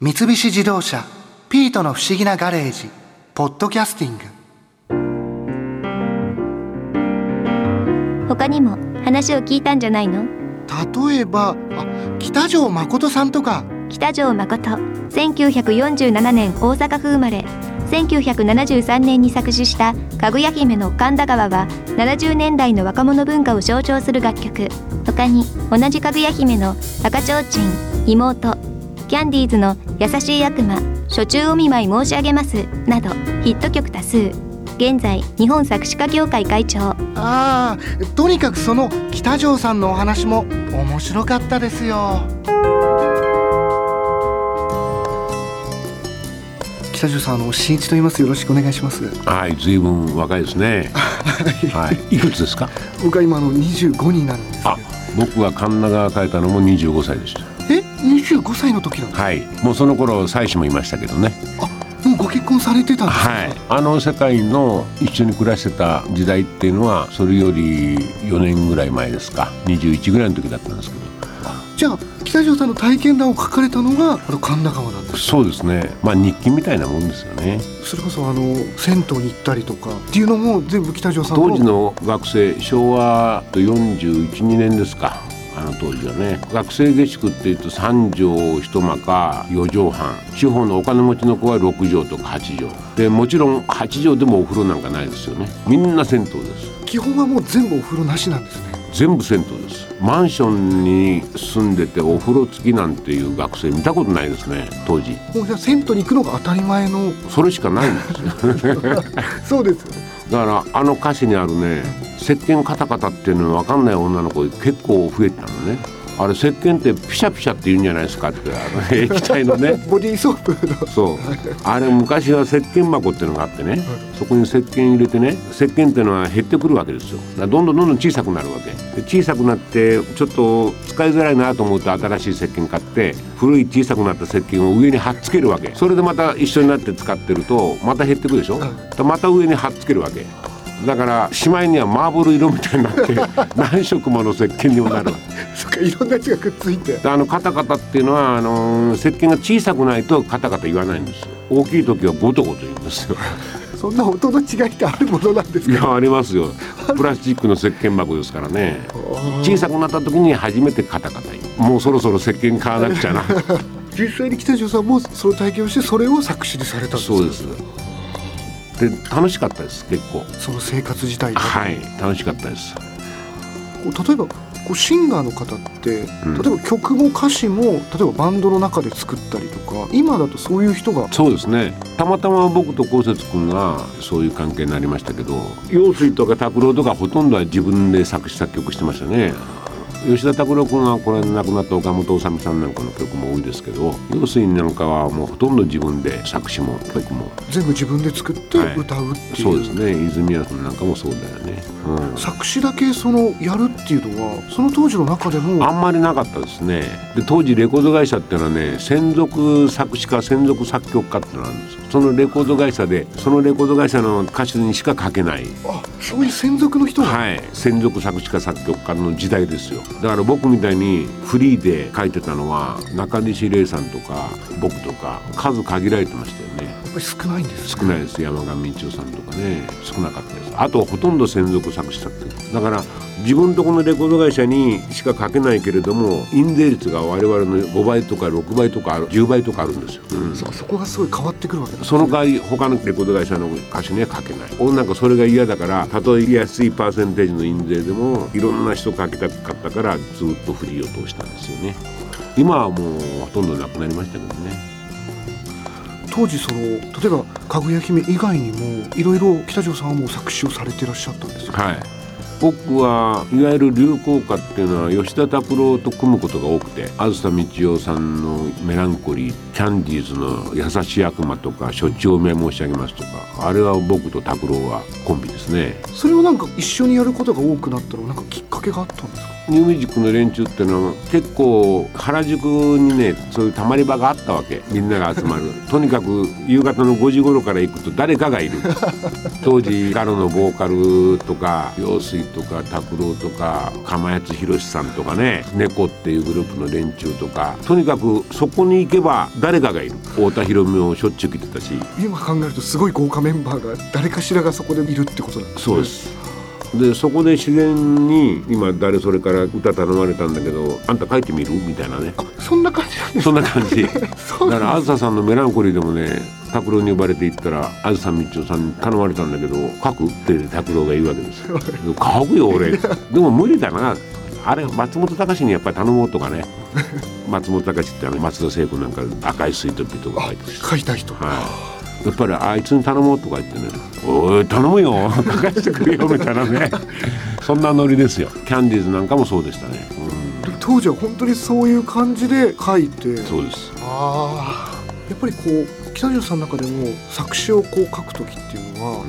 三菱自動車「ピートの不思議なガレージ」「ポッドキャスティング」他にも話を聞いたんじゃないの？例えばあ北条誠さんとか。北条誠1947年大阪府生まれ。1973年に作詞した「かぐや姫の神田川」は70年代の若者文化を象徴する楽曲。他に同じかぐや姫の「赤ちょうちん」「妹」キャンディーズの「優しい悪魔」「初中お見舞い申し上げます」などヒット曲多数。現在日本作詞家協会会長。ああとにかくその北条さんのお話も面白かったですよ。北条さんあの新一と言います。よろしくお願いします。はい、ずいぶん若いですね。はい、い。くつですか？僕は今あの25になるんですあ、僕が神田川書いたのも25歳でした。え25歳の時なんですかはい、もうその頃妻子もいましたけどね。あもうご結婚されてたんですか？はい、あの世界の一緒に暮らしてた時代っていうのはそれより4年ぐらい前ですか。21ぐらいの時だったんですけど。じゃあ北条さんの体験談を書かれたのがあの神田川なんですそうですね。まあ日記みたいなもんですよね。それこそあの銭湯に行ったりとかっていうのも全部北条さんの当時の学生昭和412年ですかあの当時はね学生下宿っていうと3畳一間か4畳半。地方のお金持ちの子は6畳とか8畳。でもちろん8畳でもお風呂なんかないですよね。みんな銭湯です。基本はもう全部お風呂なしなんですね。全部銭湯です。マンションに住んでてお風呂付きなんていう学生見たことないですね当時。もうじゃあ銭湯に行くのが当たり前の。それしかないんですよ そうですよねだからあの歌詞にあるね石鹸カタカタっていうの分かんない女の子結構増えたのね。あれ石鹸ってピシャピシャって言うんじゃないですかってあの液体のね。ボディーソープの。そう。あれ昔は石鹸箱っていうのがあってね。そこに石鹸入れてね石鹸っていうのは減ってくるわけですよ。どんどんどんどん小さくなるわけ。で小さくなってちょっと使いづらいなと思うと新しい石鹸買って古い小さくなった石鹸を上に貼っつけるわけ。それでまた一緒になって使ってるとまた減ってくるでしょ。でまた上に貼っつけるわけだからしまいにはマーブル色みたいになって 何色もの石鹸にもなる。そっかいろんなやつがくっついて。であのカタカタっていうのはあの石鹸が小さくないとカタカタ言わないんですよ。大きい時はゴトゴト言うんですよ。そんな音の違いってあるものなんですか？いやありますよ。プラスチックの石鹸箱ですからね。小さくなった時に初めてカタカタ言う。もうそろそろ石鹸買わなくちゃな。実際に北条さんもその体験をしてそれを作詞にされたんですか？そうですで楽しかったです結構。その生活自体が、はい楽しかったです。こう例えばこうシンガーの方って、うん。例えば曲も歌詞も例えばバンドの中で作ったりとか今だとそういう人がそうですね。たまたま僕と光節君がそういう関係になりましたけど陽水とか拓郎とかほとんどは自分で作詞作曲してましたね吉田拓郎君はこれ亡くなった岡本治さんなんかの曲も多いですけど陽水なんかはもうほとんど自分で作詞も曲も。全部自分で作ってはい。歌うっていう、そうですね。泉谷さんなんかもそうだよね、うん、作詞だけそのやるっていうのはその当時の中でもあんまりなかったですね。で当時レコード会社っていうのはね専属作詞家専属作曲家っていうのがあるんですよ。そのレコード会社でそのレコード会社の歌手にしか書けない。あそういう専属の人が、はい。専属作詞家作曲家の時代ですよだから僕みたいにフリーで書いてたのは中西礼さんとか僕とか数限られてましたよね。ぱり少ないんです少ないです。山上道夫さんとかね。少なかったです。あとほとんど専属作詞作曲だから自分とこのレコード会社にしか書けないけれども印税率が我々の5倍とか6倍とかある10倍とかあるんですよ、うん。そそこがすごい変わってくるわけですその代わり他のレコード会社の歌手には書けない。俺なんかそれが嫌だからたとえ安いパーセンテージの印税でもいろんな人書きたかったからずっとフリーを通したんですよね。今はもうほとんどなくなりましたけどね当時その例えば「かぐや姫」以外にもいろいろ北条さんはもう作詞をされてらっしゃったんですよはい。僕はいわゆる流行歌っていうのは吉田拓郎と組むことが多くて梓道夫さんの「メランコリー」キャンディーズの「優しい悪魔」とか「処置を名申し上げます」とかあれは僕と拓郎はコンビですね。それをなんか一緒にやることが多くなったのはなんかきっかけがあったんですか？ニューミュージックの連中っていうのは結構原宿にねそういうたまり場があったわけ。みんなが集まる。とにかく夕方の5時頃から行くと誰かがいる。当時ガロのボーカルとか陽水とか拓郎とか釜谷宏さんとかね猫っていうグループの連中とかとにかくそこに行けば誰かがいる。太田博美もしょっちゅう来てたし。今考えるとすごい豪華メンバーが誰かしらがそこでいるってことなんですね。そうです。でそこで自然に今誰それから歌頼まれたんだけどあんた書いてみる？みたいなね。そんな感じそんな感じ。だからあずささんのメランコリーでもね拓郎に呼ばれて行ったらあずさみちおさんに頼まれたんだけど書く？って拓郎が言うわけですよ。書くよ俺。でも無理だなあれ松本隆にやっぱり頼もうとかね。松本隆ってあの松田聖子なんか赤いスイートピーとか書いてる。し書いた人はい、やっぱりあいつに頼もうとか言ってね「おい頼むよ。書かせてくれよ」みたいなね。そんなノリですよ。キャンディーズなんかもそうでしたね、でも当時は本当にそういう感じで書いて。うん、そうです。ああやっぱりこう北条さんの中でも作詞をこう書く時っていうのは、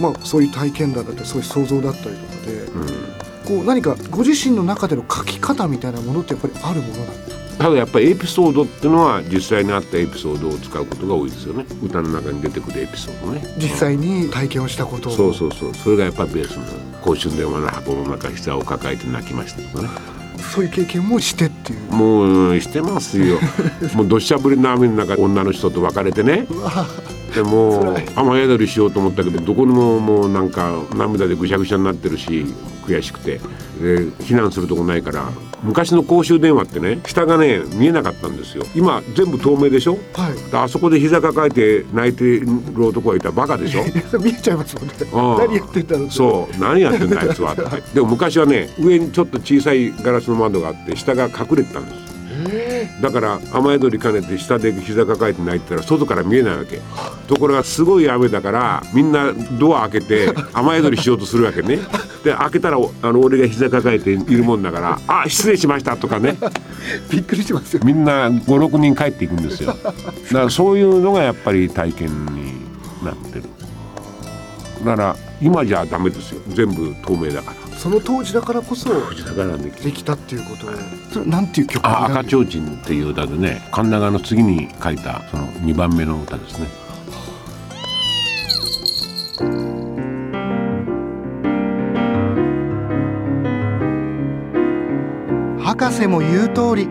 まあそういう体験談だったりそういう想像だったりとかでうん、うんこう何かご自身の中での書き方みたいなものってやっぱりあるものなんですかただやっぱりエピソードっていうのは実際にあったエピソードを使うことが多いですよね。歌の中に出てくるエピソードね。実際に体験をしたことを。そうそうそう。それがやっぱベースの公衆電話の箱の中膝を抱えて泣きましたとかね。そういう経験もしてっていう。もうしてますよ。もう土砂降りの雨の中女の人と別れてねうわでも辛い。雨宿りしようと思ったけどどこにももうなんか涙でぐしゃぐしゃになってるし悔しくて。で避難するとこないから昔の公衆電話ってね下がね見えなかったんですよ。今全部透明でしょ？はい。であそこで膝抱えて泣いてる男がいたらバカでしょ？見えちゃいますもんね。何やってんだろうって。そう。何やってんだあいつは。っ てでも昔はね上にちょっと小さいガラスの窓があって下が隠れてたんです。へだから雨宿り兼ねて下で膝抱えて泣いてたら外から見えないわけ。ところがすごい雨だからみんなドア開けて雨宿りしようとするわけね。で開けたらあの俺が膝抱えているもんだから「あ失礼しました」とかね。え びっくりしますよ。みんな56人帰っていくんですよ。だからそういうのがやっぱり体験になってるだから今じゃダメですよ。全部透明だから。その当時だからこそできたっていうことを。それなんていう曲あ赤ちょうちんっていう歌でね。神長の次に書いたその2番目の歌ですね。博士も言う通り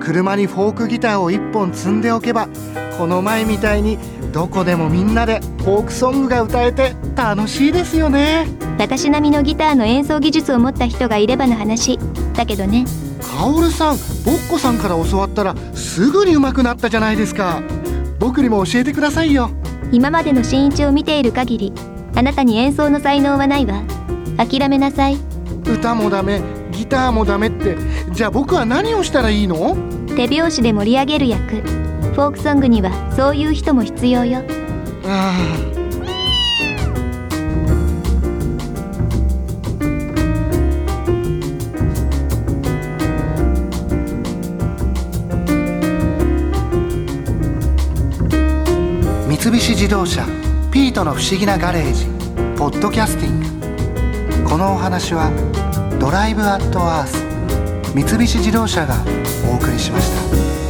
車にフォークギターを1本積んでおけばこの前みたいにどこでもみんなでフォークソングが歌えて楽しいですよね。私並みのギターの演奏技術を持った人がいればの話。だけどね。カオルさんボッコさんから教わったらすぐに上手くなったじゃないですか。僕にも教えてくださいよ。今までの新一を見ている限りあなたに演奏の才能はないわ。諦めなさい。歌もダメギターもダメって。じゃあ僕は何をしたらいいの？手拍子で盛り上げる役。フォークソングにはそういう人も必要よ。あ三菱自動車「ピートの不思議なガレージ」ポッドキャスティングこのお話は「ドライブ・アット・アース」三菱自動車がお送りしました。